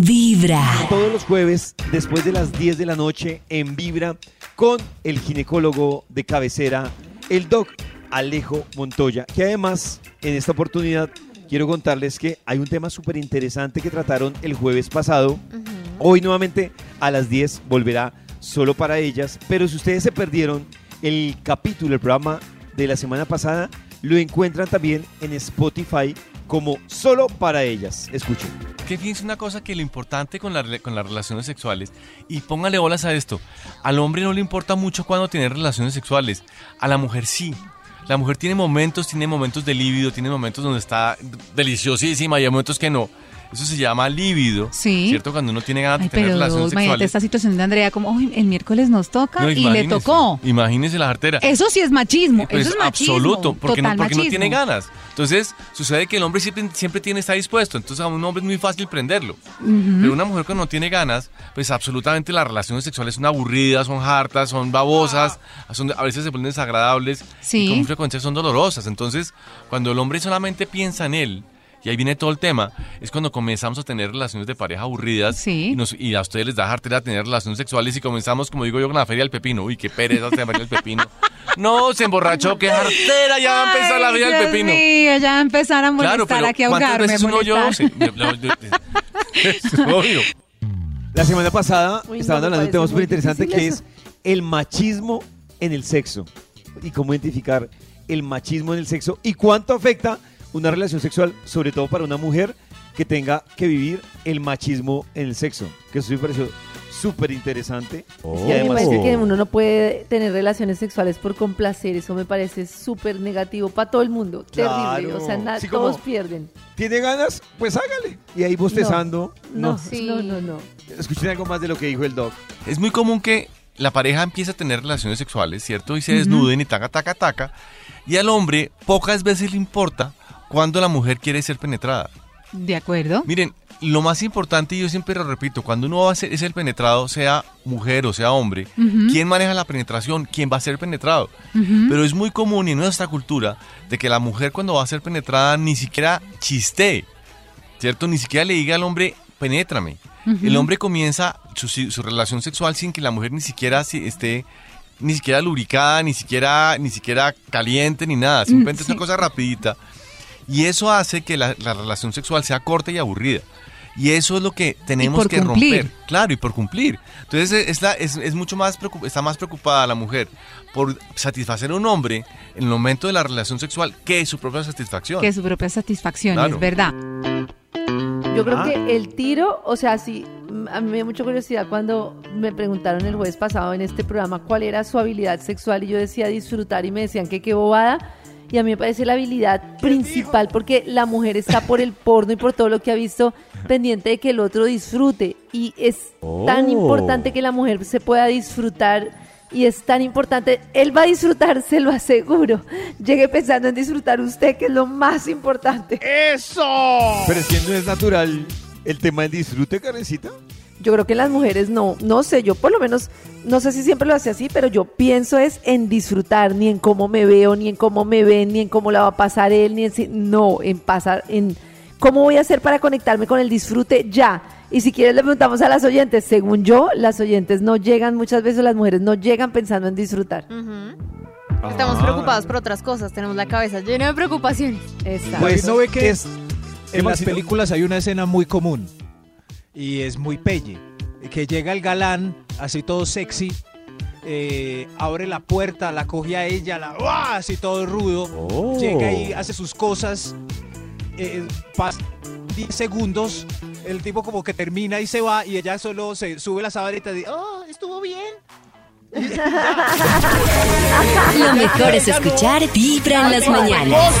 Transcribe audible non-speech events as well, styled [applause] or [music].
Vibra. Todos los jueves, después de las 10 de la noche, en Vibra, con el ginecólogo de cabecera, el doc Alejo Montoya, que además, en esta oportunidad, quiero contarles que hay un tema súper interesante que trataron el jueves pasado. Hoy nuevamente a las 10 volverá solo para ellas, pero si ustedes se perdieron el capítulo, el programa de la semana pasada, lo encuentran también en Spotify como solo para ellas. Escuchen. Que fíjense una cosa que lo importante con, la con las relaciones sexuales, y póngale bolas a esto, al hombre no le importa mucho cuando tiene relaciones sexuales, a la mujer sí. La mujer tiene momentos, tiene momentos de líbido, tiene momentos donde está deliciosísima y hay momentos que no. Eso se llama líbido, Sí. ¿cierto? Cuando uno tiene ganas de Ay, tener pero relaciones imagínate sexuales. esta situación de Andrea, como "Ay, el miércoles nos toca No, y le tocó. Imagínese la jartera. Eso sí es machismo, Pues, eso es machismo. absoluto, porque, no, porque no machismo. tiene ganas. Entonces, sucede que el hombre siempre, siempre tiene está dispuesto. Entonces, a un hombre es muy fácil prenderlo. Pero una mujer que no tiene ganas, pues absolutamente las relaciones sexuales son aburridas, son hartas, son babosas, son, a veces se ponen desagradables Sí. y con frecuencia son dolorosas. Entonces, cuando el hombre solamente piensa en él, y ahí viene todo el tema, es cuando comenzamos a tener relaciones de pareja aburridas Sí. y, nos- y a ustedes les da jartera tener relaciones sexuales y comenzamos, como digo yo, con la feria del pepino. Uy, qué pereza feria del pepino. [laughs] No, se emborrachó, qué jartera, ya va a empezar la feria del pepino. mío, ya va a empezar a molestar Claro, pero aquí a ¿cuántas ahogarme. veces uno yo? Sí, es obvio. La semana pasada Uy, no, estaban hablando de un tema súper interesante que eso. es el machismo en el sexo. Y cómo identificar el machismo en el sexo y cuánto afecta una relación sexual, sobre todo para una mujer que tenga que vivir el machismo en el sexo. Que eso me pareció súper interesante. Y me además parece que- uno no puede tener relaciones sexuales por complacer. Eso me parece súper negativo para todo el mundo. Terrible. Claro. O sea, na- Sí, como- todos pierden. ¿Tiene ganas? Pues hágale. Y ahí bostezando. No, No. Sí. no, no, no. Escuchen algo más de lo que dijo el doc. Es muy común que la pareja empiece a tener relaciones sexuales, ¿cierto? Y se desnuden y taca, taca, taca. Y al hombre pocas veces le importa cuando la mujer quiere ser penetrada. De acuerdo. Miren, lo más importante, y yo siempre lo repito, cuando uno va a ser, es el penetrado, sea mujer o sea hombre, ¿quién maneja la penetración? ¿Quién va a ser penetrado? Pero es muy común en nuestra cultura de que la mujer cuando va a ser penetrada ni siquiera chistee, ¿cierto? Ni siquiera le diga al hombre, penétrame. El hombre comienza su, su relación sexual sin que la mujer ni siquiera si- esté ni siquiera lubricada, ni siquiera, ni siquiera caliente, ni nada. Simplemente es sí. una cosa rapidita. Y eso hace que la, la relación sexual sea corta y aburrida. Y eso es lo que tenemos por que cumplir. romper. Claro, y por cumplir. Entonces es, la- es, es mucho más preocup- está más preocupada la mujer por satisfacer a un hombre en el momento de la relación sexual que su propia satisfacción. Que su propia satisfacción, Claro. es verdad. Yo creo Ah. que el tiro, o sea, sí, mm, a mí me dio mucha curiosidad cuando me preguntaron el jueves pasado en este programa cuál era su habilidad sexual y yo decía disfrutar y me decían que qué bobada. Y a mí me parece la habilidad principal porque la mujer está por el porno y por todo lo que ha visto pendiente de que el otro disfrute. Y es tan Oh. importante que la mujer se pueda disfrutar y es tan importante, él va a disfrutar, se lo aseguro. Llegue pensando en disfrutar usted, que es lo más importante. Pero es que no es natural el tema del disfrute, Karencita. Yo creo que las mujeres no, no sé, yo por lo menos, no sé si siempre lo hace así, pero yo pienso es en disfrutar, ni en cómo me veo, ni en cómo me ven, ni en cómo la va a pasar él, ni en si- no, en pasar, en cómo voy a hacer para conectarme con el disfrute ya. Y si quieres le preguntamos a las oyentes, según yo, las oyentes no llegan, muchas veces las mujeres no llegan pensando en disfrutar. Estamos Ah. preocupados por otras cosas, tenemos la cabeza llena de preocupaciones. Exacto. Pues ¿no ve que ¿qué es? ¿Qué En las películas hay una escena muy común y es muy pelle. Que llega el galán, así todo sexy, eh, abre la puerta, la coge a ella, la ¡ah! así todo rudo, Oh. llega y hace sus cosas, eh, pasa 10 segundos, el tipo como que termina y se va y ella solo se sube la sabanita y dice, ¡oh, estuvo bien! [laughs] Lo mejor es escuchar Vibra en las mañanas.